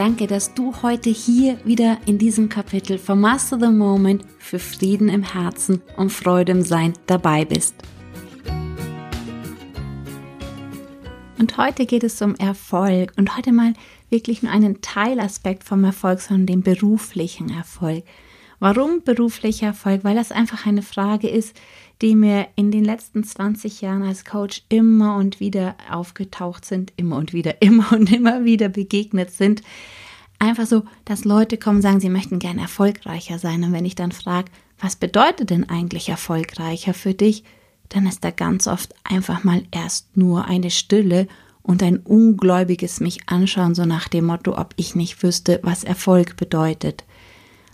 Danke, dass du heute hier wieder in diesem Kapitel von Master the Moment für Frieden im Herzen und Freude im Sein dabei bist. Und heute geht es um Erfolg und heute mal wirklich nur einen Teilaspekt vom Erfolg, sondern den beruflichen Erfolg. Warum beruflicher Erfolg? Weil das einfach eine Frage ist, die mir in den letzten 20 Jahren als Coach immer und wieder aufgetaucht sind, immer und wieder, immer und immer wieder begegnet sind. Einfach so, dass Leute kommen sagen, sie möchten gerne erfolgreicher sein. Und wenn ich dann frage, was bedeutet denn eigentlich erfolgreicher für dich, dann ist da ganz oft einfach mal erst nur eine Stille und ein ungläubiges mich anschauen, so nach dem Motto, ob ich nicht wüsste, was Erfolg bedeutet.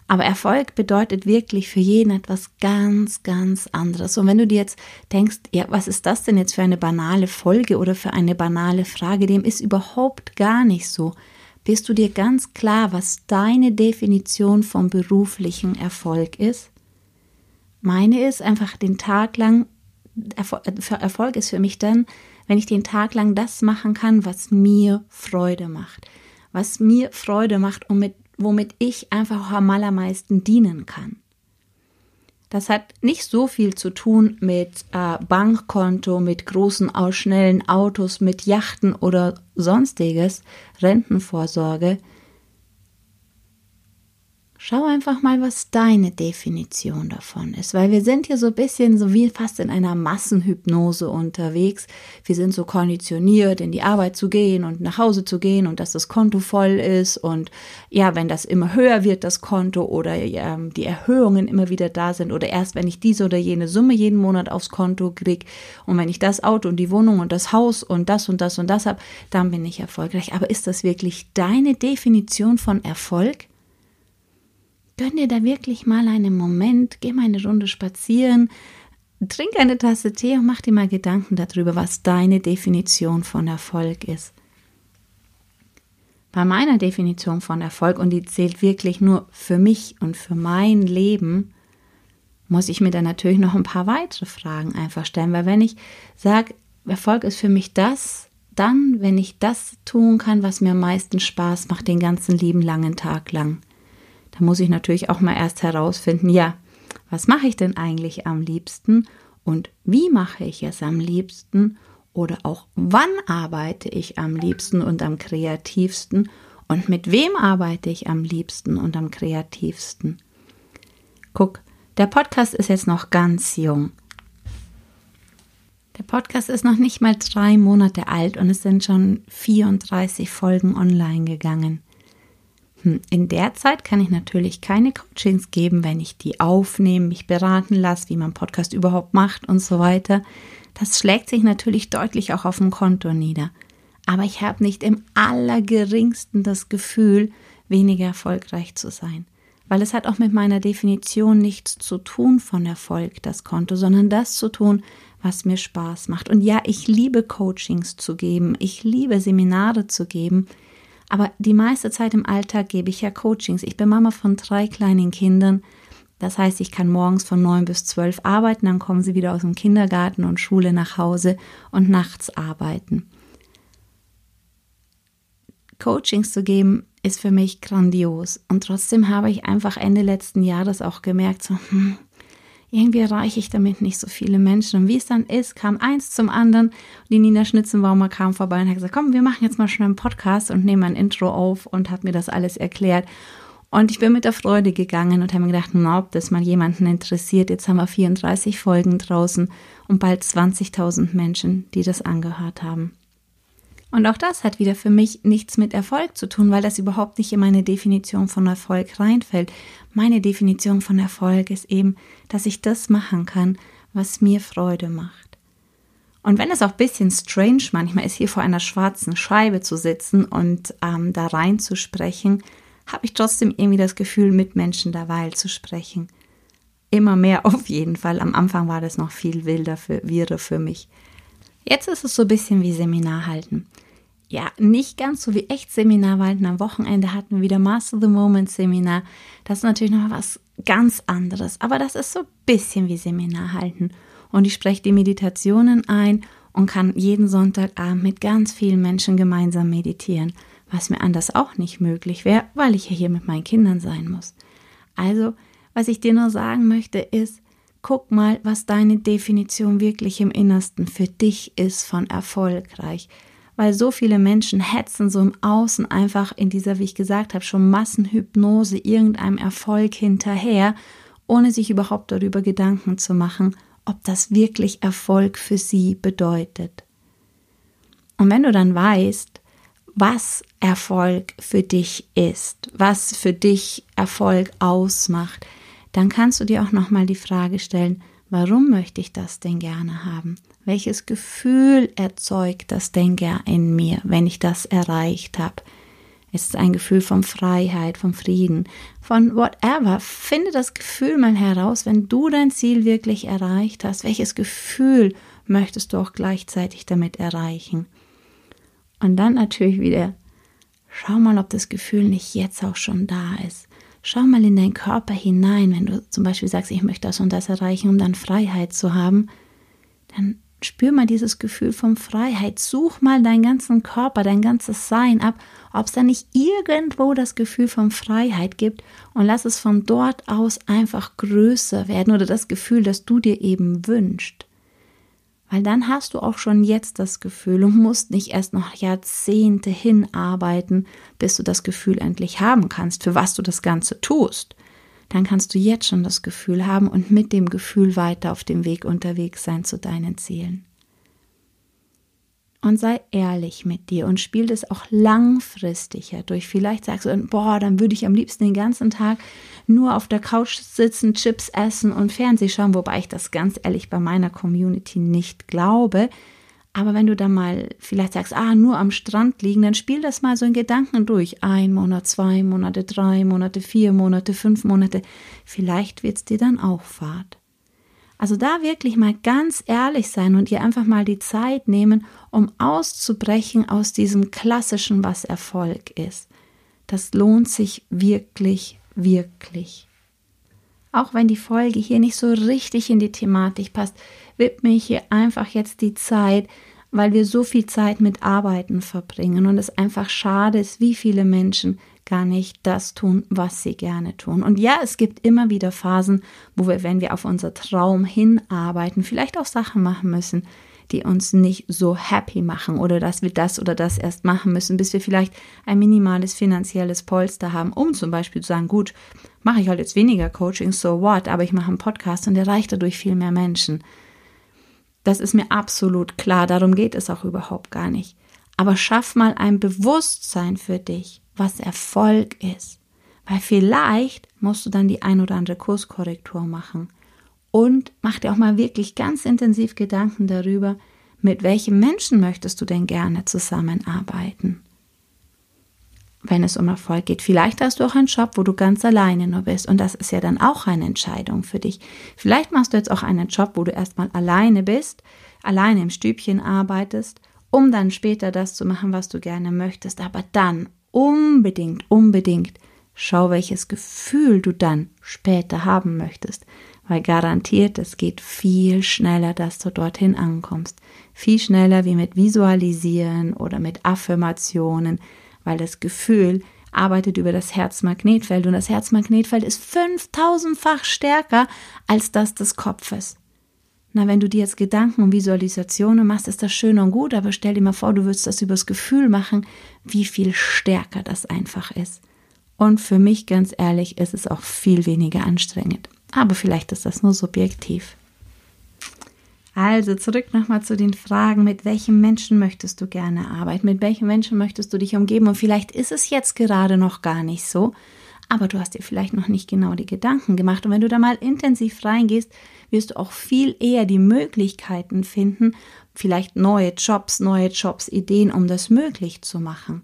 Aber Erfolg bedeutet wirklich für jeden etwas ganz, ganz anderes. Und wenn du dir jetzt denkst, ja, was ist das denn jetzt für eine banale Folge oder für eine banale Frage, dem ist überhaupt gar nicht so. Bist du dir ganz klar, was deine Definition vom beruflichen Erfolg ist? Meine ist einfach den Tag lang, Erfolg ist für mich dann, wenn ich den Tag lang das machen kann, was mir Freude macht. Was mir Freude macht und mit womit ich einfach am allermeisten dienen kann. Das hat nicht so viel zu tun mit äh, Bankkonto, mit großen, schnellen Autos, mit Yachten oder sonstiges, Rentenvorsorge, Schau einfach mal, was deine Definition davon ist, weil wir sind hier so ein bisschen so wie fast in einer Massenhypnose unterwegs. Wir sind so konditioniert, in die Arbeit zu gehen und nach Hause zu gehen und dass das Konto voll ist und ja, wenn das immer höher wird, das Konto oder ähm, die Erhöhungen immer wieder da sind oder erst wenn ich diese oder jene Summe jeden Monat aufs Konto kriege und wenn ich das Auto und die Wohnung und das Haus und das und das und das habe, dann bin ich erfolgreich. Aber ist das wirklich deine Definition von Erfolg? Gönn dir da wirklich mal einen Moment, geh mal eine Runde spazieren, trink eine Tasse Tee und mach dir mal Gedanken darüber, was deine Definition von Erfolg ist. Bei meiner Definition von Erfolg, und die zählt wirklich nur für mich und für mein Leben, muss ich mir dann natürlich noch ein paar weitere Fragen einfach stellen, weil wenn ich sage, Erfolg ist für mich das, dann, wenn ich das tun kann, was mir am meisten Spaß macht, den ganzen lieben langen Tag lang. Da muss ich natürlich auch mal erst herausfinden, ja, was mache ich denn eigentlich am liebsten und wie mache ich es am liebsten oder auch wann arbeite ich am liebsten und am kreativsten und mit wem arbeite ich am liebsten und am kreativsten. Guck, der Podcast ist jetzt noch ganz jung. Der Podcast ist noch nicht mal drei Monate alt und es sind schon 34 Folgen online gegangen. Hm, in der Zeit kann ich natürlich keine Coachings geben, wenn ich die aufnehme, mich beraten lasse, wie man Podcast überhaupt macht und so weiter. Das schlägt sich natürlich deutlich auch auf dem Konto nieder. Aber ich habe nicht im allergeringsten das Gefühl, weniger erfolgreich zu sein. Weil es hat auch mit meiner Definition nichts zu tun von Erfolg, das Konto, sondern das zu tun, was mir Spaß macht. Und ja, ich liebe Coachings zu geben, ich liebe Seminare zu geben, aber die meiste Zeit im Alltag gebe ich ja Coachings. Ich bin Mama von drei kleinen Kindern. Das heißt, ich kann morgens von neun bis zwölf arbeiten, dann kommen sie wieder aus dem Kindergarten und Schule nach Hause und nachts arbeiten. Coachings zu geben ist für mich grandios. Und trotzdem habe ich einfach Ende letzten Jahres auch gemerkt, so, hm, irgendwie erreiche ich damit nicht so viele Menschen. Und wie es dann ist, kam eins zum anderen. Die Nina Schnitzenbaumer kam vorbei und hat gesagt, komm, wir machen jetzt mal schnell einen Podcast und nehmen ein Intro auf und hat mir das alles erklärt. Und ich bin mit der Freude gegangen und habe mir gedacht, na, ob das mal jemanden interessiert. Jetzt haben wir 34 Folgen draußen und bald 20.000 Menschen, die das angehört haben. Und auch das hat wieder für mich nichts mit Erfolg zu tun, weil das überhaupt nicht in meine Definition von Erfolg reinfällt. Meine Definition von Erfolg ist eben, dass ich das machen kann, was mir Freude macht. Und wenn es auch ein bisschen strange manchmal ist, hier vor einer schwarzen Scheibe zu sitzen und ähm, da rein zu sprechen, habe ich trotzdem irgendwie das Gefühl, mit Menschen derweil zu sprechen. Immer mehr auf jeden Fall. Am Anfang war das noch viel wilder für, wirre für mich. Jetzt ist es so ein bisschen wie Seminar halten. Ja, nicht ganz so wie echt Seminar halten. Am Wochenende hatten wir wieder Master the Moment Seminar. Das ist natürlich noch was ganz anderes. Aber das ist so ein bisschen wie Seminar halten. Und ich spreche die Meditationen ein und kann jeden Sonntagabend mit ganz vielen Menschen gemeinsam meditieren, was mir anders auch nicht möglich wäre, weil ich ja hier mit meinen Kindern sein muss. Also, was ich dir nur sagen möchte, ist, guck mal, was deine Definition wirklich im Innersten für dich ist von erfolgreich. Weil so viele Menschen hetzen so im Außen einfach in dieser, wie ich gesagt habe, schon Massenhypnose irgendeinem Erfolg hinterher, ohne sich überhaupt darüber Gedanken zu machen, ob das wirklich Erfolg für sie bedeutet. Und wenn du dann weißt, was Erfolg für dich ist, was für dich Erfolg ausmacht, dann kannst du dir auch nochmal die Frage stellen, warum möchte ich das denn gerne haben? Welches Gefühl erzeugt das denn in mir, wenn ich das erreicht habe? Ist es ein Gefühl von Freiheit, von Frieden, von whatever? Finde das Gefühl mal heraus, wenn du dein Ziel wirklich erreicht hast. Welches Gefühl möchtest du auch gleichzeitig damit erreichen? Und dann natürlich wieder, schau mal, ob das Gefühl nicht jetzt auch schon da ist. Schau mal in deinen Körper hinein, wenn du zum Beispiel sagst, ich möchte das und das erreichen, um dann Freiheit zu haben, dann spür mal dieses Gefühl von Freiheit. Such mal deinen ganzen Körper, dein ganzes Sein ab, ob es da nicht irgendwo das Gefühl von Freiheit gibt und lass es von dort aus einfach größer werden oder das Gefühl, das du dir eben wünschst. Weil dann hast du auch schon jetzt das Gefühl und musst nicht erst noch Jahrzehnte hinarbeiten, bis du das Gefühl endlich haben kannst, für was du das Ganze tust. Dann kannst du jetzt schon das Gefühl haben und mit dem Gefühl weiter auf dem Weg unterwegs sein zu deinen Zielen und sei ehrlich mit dir und spiel das auch langfristiger durch. Vielleicht sagst du, boah, dann würde ich am liebsten den ganzen Tag nur auf der Couch sitzen, Chips essen und Fernseh schauen, wobei ich das ganz ehrlich bei meiner Community nicht glaube. Aber wenn du da mal vielleicht sagst, ah, nur am Strand liegen, dann spiel das mal so in Gedanken durch. Ein Monat, zwei Monate, drei Monate, vier Monate, fünf Monate. Vielleicht wird es dir dann auch fad. Also da wirklich mal ganz ehrlich sein und ihr einfach mal die Zeit nehmen, um auszubrechen aus diesem klassischen, was Erfolg ist. Das lohnt sich wirklich, wirklich. Auch wenn die Folge hier nicht so richtig in die Thematik passt, widme ich hier einfach jetzt die Zeit, weil wir so viel Zeit mit Arbeiten verbringen und es einfach schade ist, wie viele Menschen gar nicht das tun, was sie gerne tun. Und ja, es gibt immer wieder Phasen, wo wir, wenn wir auf unser Traum hinarbeiten, vielleicht auch Sachen machen müssen, die uns nicht so happy machen oder dass wir das oder das erst machen müssen, bis wir vielleicht ein minimales finanzielles Polster haben, um zum Beispiel zu sagen, gut, mache ich halt jetzt weniger Coaching, so what, aber ich mache einen Podcast und erreiche dadurch viel mehr Menschen. Das ist mir absolut klar, darum geht es auch überhaupt gar nicht. Aber schaff mal ein Bewusstsein für dich was Erfolg ist. Weil vielleicht musst du dann die ein oder andere Kurskorrektur machen. Und mach dir auch mal wirklich ganz intensiv Gedanken darüber, mit welchem Menschen möchtest du denn gerne zusammenarbeiten. Wenn es um Erfolg geht, vielleicht hast du auch einen Job, wo du ganz alleine nur bist. Und das ist ja dann auch eine Entscheidung für dich. Vielleicht machst du jetzt auch einen Job, wo du erstmal alleine bist, alleine im Stübchen arbeitest, um dann später das zu machen, was du gerne möchtest. Aber dann unbedingt, unbedingt schau, welches Gefühl du dann später haben möchtest, weil garantiert, es geht viel schneller, dass du dorthin ankommst. Viel schneller wie mit Visualisieren oder mit Affirmationen, weil das Gefühl arbeitet über das Herzmagnetfeld und das Herzmagnetfeld ist 5000-fach stärker als das des Kopfes. Na, wenn du dir jetzt Gedanken und Visualisationen machst, ist das schön und gut, aber stell dir mal vor, du würdest das übers Gefühl machen, wie viel stärker das einfach ist. Und für mich, ganz ehrlich, ist es auch viel weniger anstrengend. Aber vielleicht ist das nur subjektiv. Also zurück nochmal zu den Fragen, mit welchem Menschen möchtest du gerne arbeiten, mit welchem Menschen möchtest du dich umgeben und vielleicht ist es jetzt gerade noch gar nicht so, aber du hast dir vielleicht noch nicht genau die Gedanken gemacht und wenn du da mal intensiv reingehst, wirst du auch viel eher die Möglichkeiten finden, vielleicht neue Jobs, neue Jobs, Ideen, um das möglich zu machen.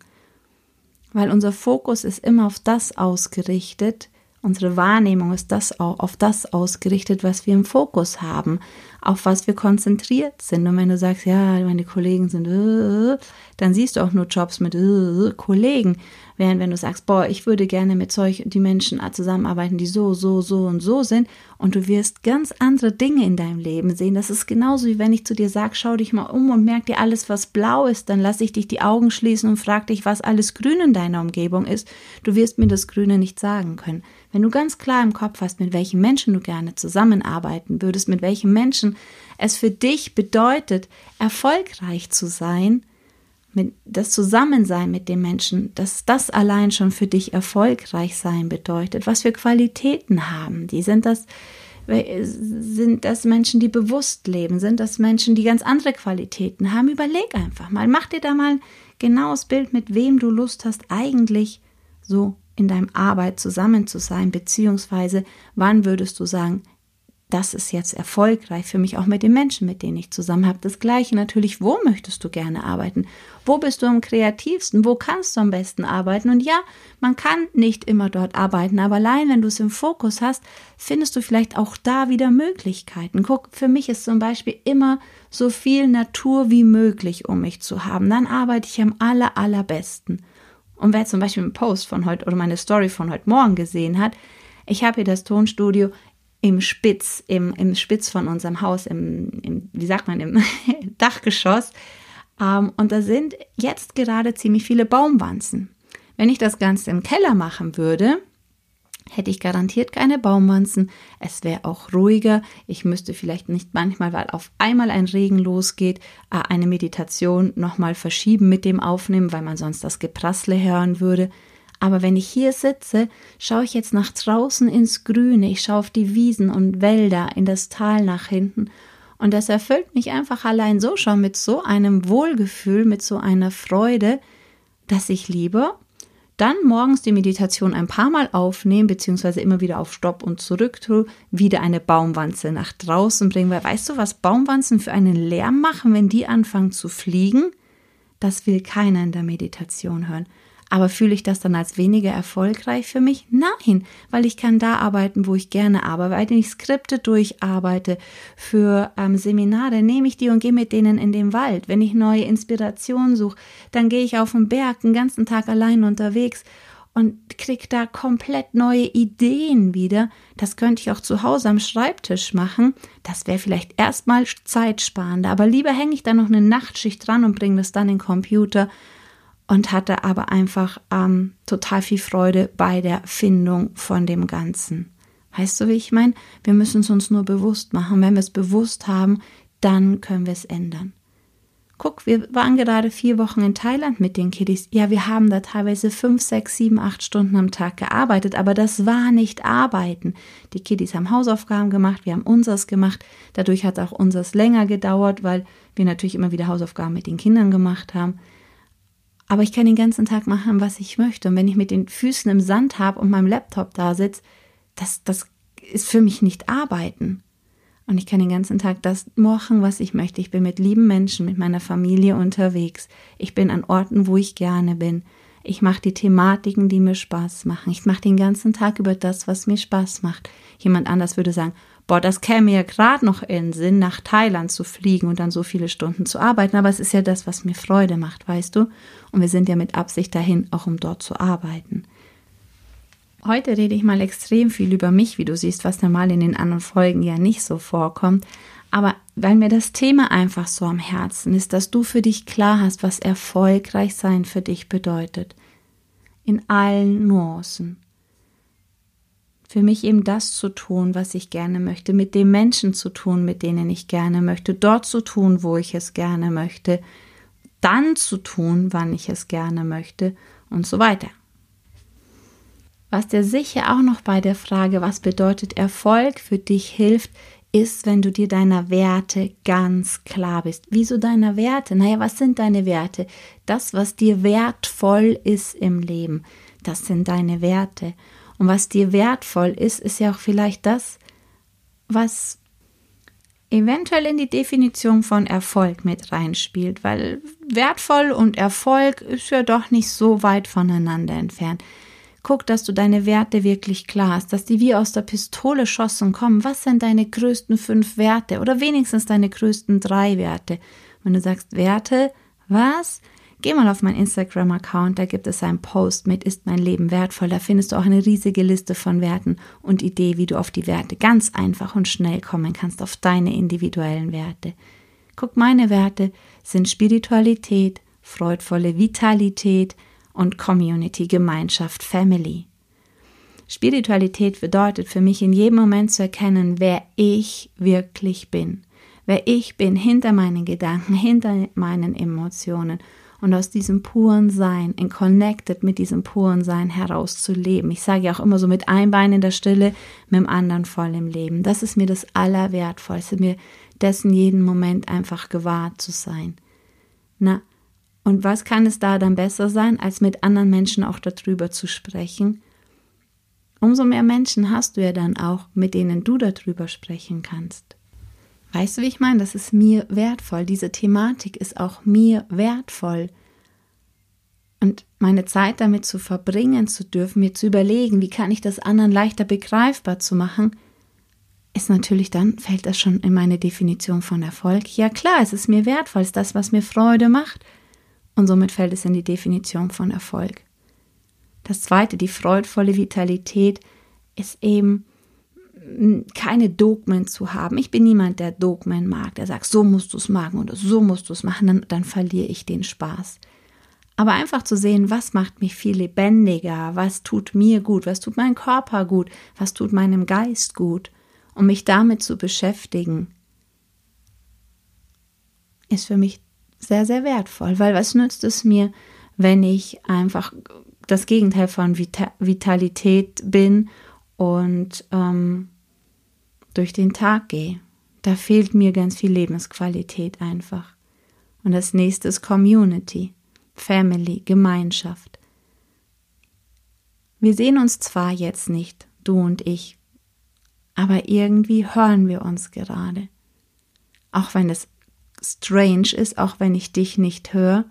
weil unser Fokus ist immer auf das ausgerichtet, unsere Wahrnehmung ist das auch auf das ausgerichtet, was wir im Fokus haben, auf was wir konzentriert sind. Und wenn du sagst, ja, meine Kollegen sind, äh, dann siehst du auch nur Jobs mit äh, Kollegen. Während wenn du sagst, boah, ich würde gerne mit solch die Menschen zusammenarbeiten, die so, so, so und so sind, und du wirst ganz andere Dinge in deinem Leben sehen. Das ist genauso wie wenn ich zu dir sage, schau dich mal um und merk dir alles, was blau ist, dann lasse ich dich die Augen schließen und frag dich, was alles grün in deiner Umgebung ist. Du wirst mir das Grüne nicht sagen können. Wenn du ganz klar im Kopf hast, mit welchen Menschen du gerne zusammenarbeiten würdest, mit welchen Menschen es für dich bedeutet, erfolgreich zu sein, mit das Zusammensein mit den Menschen, dass das allein schon für dich erfolgreich sein bedeutet, was für Qualitäten haben die, sind das sind das Menschen, die bewusst leben, sind das Menschen, die ganz andere Qualitäten haben, überleg einfach mal, mach dir da mal ein genaues Bild, mit wem du Lust hast, eigentlich so in deinem Arbeit zusammen zu sein, beziehungsweise wann würdest du sagen, das ist jetzt erfolgreich für mich, auch mit den Menschen, mit denen ich zusammen habe. Das gleiche natürlich, wo möchtest du gerne arbeiten? Wo bist du am kreativsten? Wo kannst du am besten arbeiten? Und ja, man kann nicht immer dort arbeiten, aber allein wenn du es im Fokus hast, findest du vielleicht auch da wieder Möglichkeiten. Guck, für mich ist zum Beispiel immer so viel Natur wie möglich um mich zu haben. Dann arbeite ich am aller, allerbesten. Und wer zum Beispiel einen Post von heute oder meine Story von heute Morgen gesehen hat, ich habe hier das Tonstudio im Spitz, im, im Spitz von unserem Haus, im, im wie sagt man, im Dachgeschoss. Ähm, und da sind jetzt gerade ziemlich viele Baumwanzen. Wenn ich das Ganze im Keller machen würde, hätte ich garantiert keine Baumwanzen. Es wäre auch ruhiger. Ich müsste vielleicht nicht manchmal, weil auf einmal ein Regen losgeht, äh, eine Meditation nochmal verschieben mit dem Aufnehmen, weil man sonst das Geprassle hören würde. Aber wenn ich hier sitze, schaue ich jetzt nach draußen ins Grüne, ich schaue auf die Wiesen und Wälder, in das Tal nach hinten. Und das erfüllt mich einfach allein so schon mit so einem Wohlgefühl, mit so einer Freude, dass ich lieber dann morgens die Meditation ein paar Mal aufnehmen, beziehungsweise immer wieder auf Stopp und zurück tue, wieder eine Baumwanze nach draußen bringen. Weil weißt du, was Baumwanzen für einen Lärm machen, wenn die anfangen zu fliegen? Das will keiner in der Meditation hören. Aber fühle ich das dann als weniger erfolgreich für mich? Nein, weil ich kann da arbeiten, wo ich gerne arbeite. Wenn ich Skripte durcharbeite für ähm, Seminare, nehme ich die und gehe mit denen in den Wald. Wenn ich neue Inspirationen suche, dann gehe ich auf den Berg den ganzen Tag allein unterwegs und kriege da komplett neue Ideen wieder. Das könnte ich auch zu Hause am Schreibtisch machen. Das wäre vielleicht erstmal zeitsparender, aber lieber hänge ich da noch eine Nachtschicht dran und bringe das dann in den Computer und hatte aber einfach ähm, total viel Freude bei der Findung von dem Ganzen. Weißt du, wie ich meine? Wir müssen es uns nur bewusst machen. Wenn wir es bewusst haben, dann können wir es ändern. Guck, wir waren gerade vier Wochen in Thailand mit den Kiddies. Ja, wir haben da teilweise fünf, sechs, sieben, acht Stunden am Tag gearbeitet, aber das war nicht Arbeiten. Die Kiddies haben Hausaufgaben gemacht, wir haben unseres gemacht. Dadurch hat auch unseres länger gedauert, weil wir natürlich immer wieder Hausaufgaben mit den Kindern gemacht haben. Aber ich kann den ganzen Tag machen, was ich möchte. Und wenn ich mit den Füßen im Sand habe und meinem Laptop da sitze, das, das ist für mich nicht arbeiten. Und ich kann den ganzen Tag das machen, was ich möchte. Ich bin mit lieben Menschen, mit meiner Familie unterwegs. Ich bin an Orten, wo ich gerne bin. Ich mache die Thematiken, die mir Spaß machen. Ich mache den ganzen Tag über das, was mir Spaß macht. Jemand anders würde sagen, boah, das käme mir gerade noch in den Sinn, nach Thailand zu fliegen und dann so viele Stunden zu arbeiten. Aber es ist ja das, was mir Freude macht, weißt du? Und wir sind ja mit Absicht dahin, auch um dort zu arbeiten. Heute rede ich mal extrem viel über mich, wie du siehst, was normal in den anderen Folgen ja nicht so vorkommt. Aber weil mir das Thema einfach so am Herzen ist, dass du für dich klar hast, was erfolgreich sein für dich bedeutet. In allen Nuancen für mich eben das zu tun, was ich gerne möchte, mit den Menschen zu tun, mit denen ich gerne möchte, dort zu tun, wo ich es gerne möchte, dann zu tun, wann ich es gerne möchte und so weiter. Was dir sicher auch noch bei der Frage, was bedeutet Erfolg für dich hilft, ist, wenn du dir deiner Werte ganz klar bist. Wieso deiner Werte? Naja, was sind deine Werte? Das, was dir wertvoll ist im Leben, das sind deine Werte. Und was dir wertvoll ist, ist ja auch vielleicht das, was eventuell in die Definition von Erfolg mit reinspielt, weil wertvoll und Erfolg ist ja doch nicht so weit voneinander entfernt. Guck, dass du deine Werte wirklich klar hast, dass die wie aus der Pistole schossen kommen. Was sind deine größten fünf Werte oder wenigstens deine größten drei Werte? Wenn du sagst Werte, was? Geh mal auf meinen Instagram-Account, da gibt es einen Post mit Ist mein Leben wertvoll? Da findest du auch eine riesige Liste von Werten und Idee, wie du auf die Werte ganz einfach und schnell kommen kannst, auf deine individuellen Werte. Guck, meine Werte sind Spiritualität, freudvolle Vitalität und Community, Gemeinschaft, Family. Spiritualität bedeutet für mich in jedem Moment zu erkennen, wer ich wirklich bin. Wer ich bin hinter meinen Gedanken, hinter meinen Emotionen und aus diesem puren Sein, in connected mit diesem puren Sein herauszuleben. Ich sage ja auch immer so mit einem Bein in der Stille, mit dem anderen voll im Leben. Das ist mir das Allerwertvollste, mir dessen jeden Moment einfach gewahrt zu sein. Na, und was kann es da dann besser sein, als mit anderen Menschen auch darüber zu sprechen? Umso mehr Menschen hast du ja dann auch, mit denen du darüber sprechen kannst. Weißt du, wie ich meine? Das ist mir wertvoll. Diese Thematik ist auch mir wertvoll. Und meine Zeit damit zu verbringen zu dürfen, mir zu überlegen, wie kann ich das anderen leichter begreifbar zu machen, ist natürlich dann, fällt das schon in meine Definition von Erfolg. Ja klar, es ist mir wertvoll, es ist das, was mir Freude macht. Und somit fällt es in die Definition von Erfolg. Das zweite, die freudvolle Vitalität, ist eben, keine Dogmen zu haben. Ich bin niemand, der Dogmen mag, der sagt, so musst du es machen oder so musst du es machen, dann, dann verliere ich den Spaß. Aber einfach zu sehen, was macht mich viel lebendiger, was tut mir gut, was tut meinem Körper gut, was tut meinem Geist gut, um mich damit zu beschäftigen, ist für mich sehr, sehr wertvoll, weil was nützt es mir, wenn ich einfach das Gegenteil von Vitalität bin und ähm, durch den Tag gehe. Da fehlt mir ganz viel Lebensqualität einfach. Und das nächste ist Community, Family, Gemeinschaft. Wir sehen uns zwar jetzt nicht, du und ich, aber irgendwie hören wir uns gerade. Auch wenn es strange ist, auch wenn ich dich nicht höre,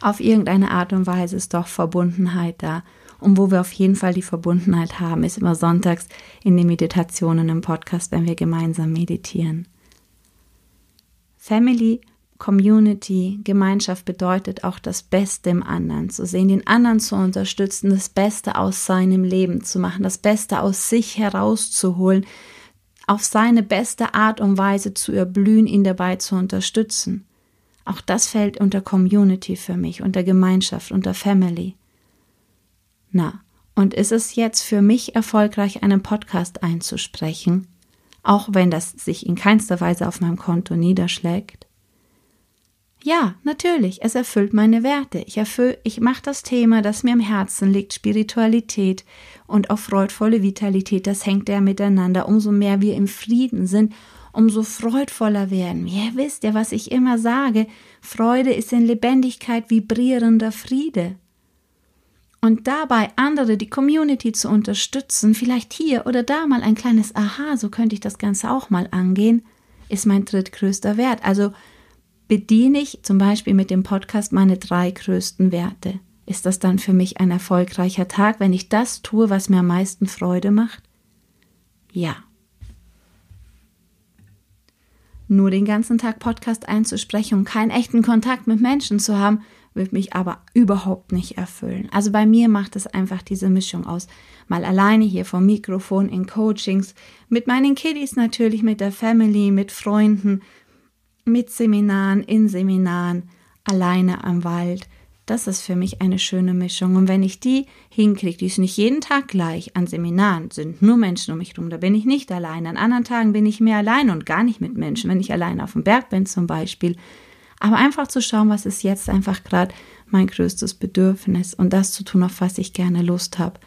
auf irgendeine Art und Weise ist doch Verbundenheit da und wo wir auf jeden Fall die Verbundenheit haben, ist immer sonntags in den Meditationen im Podcast, wenn wir gemeinsam meditieren. Family, Community, Gemeinschaft bedeutet auch das Beste im anderen zu sehen, den anderen zu unterstützen, das Beste aus seinem Leben zu machen, das Beste aus sich herauszuholen, auf seine beste Art und Weise zu erblühen, ihn dabei zu unterstützen. Auch das fällt unter Community für mich, unter Gemeinschaft, unter Family. Na, und ist es jetzt für mich erfolgreich, einen Podcast einzusprechen, auch wenn das sich in keinster Weise auf meinem Konto niederschlägt? Ja, natürlich, es erfüllt meine Werte. Ich erfüll, ich mache das Thema, das mir am Herzen liegt, Spiritualität und auch freudvolle Vitalität, das hängt ja miteinander. Umso mehr wir im Frieden sind, umso freudvoller werden. Ihr wisst ja, was ich immer sage, Freude ist in Lebendigkeit vibrierender Friede und dabei andere, die Community zu unterstützen, vielleicht hier oder da mal ein kleines Aha, so könnte ich das Ganze auch mal angehen, ist mein drittgrößter Wert. Also bediene ich zum Beispiel mit dem Podcast meine drei größten Werte. Ist das dann für mich ein erfolgreicher Tag, wenn ich das tue, was mir am meisten Freude macht? Ja. Nur den ganzen Tag Podcast einzusprechen und keinen echten Kontakt mit Menschen zu haben, wird mich aber überhaupt nicht erfüllen. Also bei mir macht es einfach diese Mischung aus. Mal alleine hier vom Mikrofon in Coachings, mit meinen Kiddies natürlich, mit der Family, mit Freunden, mit Seminaren, in Seminaren, alleine am Wald. Das ist für mich eine schöne Mischung. Und wenn ich die hinkriege, die ist nicht jeden Tag gleich. An Seminaren sind nur Menschen um mich herum. Da bin ich nicht allein. An anderen Tagen bin ich mehr allein und gar nicht mit Menschen. Wenn ich allein auf dem Berg bin zum Beispiel, aber einfach zu schauen, was ist jetzt einfach gerade mein größtes Bedürfnis und das zu tun, auf was ich gerne Lust habe.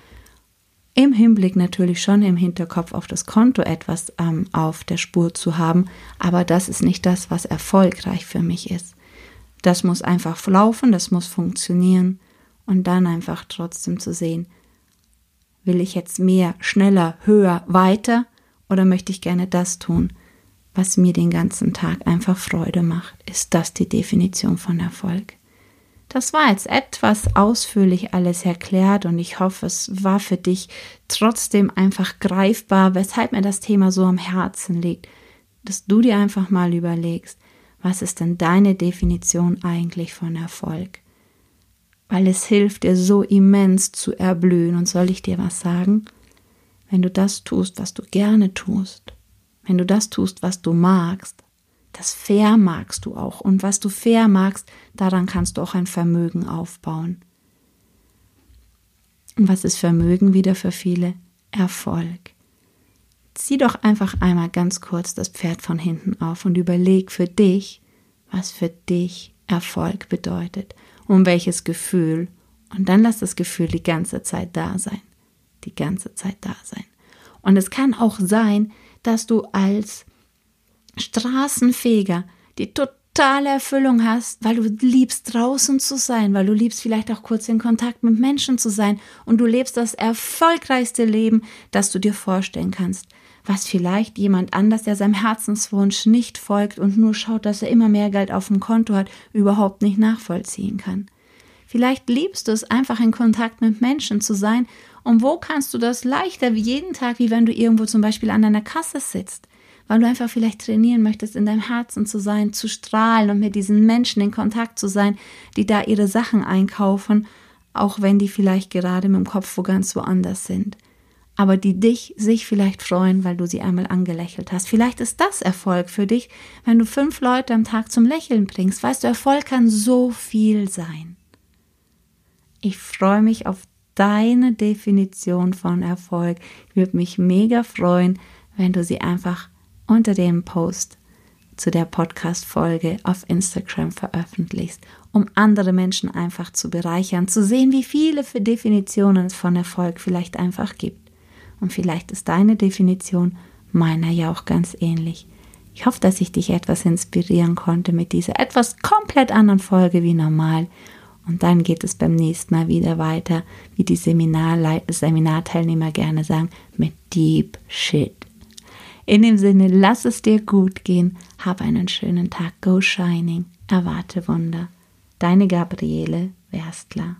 Im Hinblick natürlich schon im Hinterkopf auf das Konto etwas ähm, auf der Spur zu haben, aber das ist nicht das, was erfolgreich für mich ist. Das muss einfach laufen, das muss funktionieren und dann einfach trotzdem zu sehen, will ich jetzt mehr, schneller, höher, weiter oder möchte ich gerne das tun, was mir den ganzen Tag einfach Freude macht. Ist das die Definition von Erfolg? Das war jetzt etwas ausführlich alles erklärt und ich hoffe, es war für dich trotzdem einfach greifbar, weshalb mir das Thema so am Herzen liegt, dass du dir einfach mal überlegst, was ist denn deine Definition eigentlich von Erfolg? Weil es hilft dir so immens zu erblühen und soll ich dir was sagen? Wenn du das tust, was du gerne tust, wenn du das tust, was du magst, das fair magst du auch. Und was du fair magst, daran kannst du auch ein Vermögen aufbauen. Und was ist Vermögen wieder für viele? Erfolg. Zieh doch einfach einmal ganz kurz das Pferd von hinten auf und überleg für dich, was für dich Erfolg bedeutet und welches Gefühl. Und dann lass das Gefühl die ganze Zeit da sein. Die ganze Zeit da sein. Und es kann auch sein, dass du als Straßenfeger die totale Erfüllung hast, weil du liebst draußen zu sein, weil du liebst vielleicht auch kurz in Kontakt mit Menschen zu sein und du lebst das erfolgreichste Leben, das du dir vorstellen kannst, was vielleicht jemand anders, der seinem Herzenswunsch nicht folgt und nur schaut, dass er immer mehr Geld auf dem Konto hat, überhaupt nicht nachvollziehen kann. Vielleicht liebst du es einfach in Kontakt mit Menschen zu sein und wo kannst du das leichter wie jeden Tag, wie wenn du irgendwo zum Beispiel an einer Kasse sitzt? weil du einfach vielleicht trainieren möchtest, in deinem Herzen zu sein, zu strahlen und mit diesen Menschen in Kontakt zu sein, die da ihre Sachen einkaufen, auch wenn die vielleicht gerade mit dem Kopf wo ganz woanders sind. Aber die dich, sich vielleicht freuen, weil du sie einmal angelächelt hast. Vielleicht ist das Erfolg für dich, wenn du fünf Leute am Tag zum Lächeln bringst. Weißt du, Erfolg kann so viel sein. Ich freue mich auf deine Definition von Erfolg. Ich würde mich mega freuen, wenn du sie einfach unter dem Post zu der Podcast-Folge auf Instagram veröffentlichst, um andere Menschen einfach zu bereichern, zu sehen, wie viele Definitionen von Erfolg vielleicht einfach gibt. Und vielleicht ist deine Definition meiner ja auch ganz ähnlich. Ich hoffe, dass ich dich etwas inspirieren konnte mit dieser etwas komplett anderen Folge wie normal. Und dann geht es beim nächsten Mal wieder weiter, wie die Seminar Seminarteilnehmer gerne sagen, mit Deep Shit. In dem Sinne, lass es dir gut gehen, hab einen schönen Tag, go shining, erwarte Wunder. Deine Gabriele Werstler.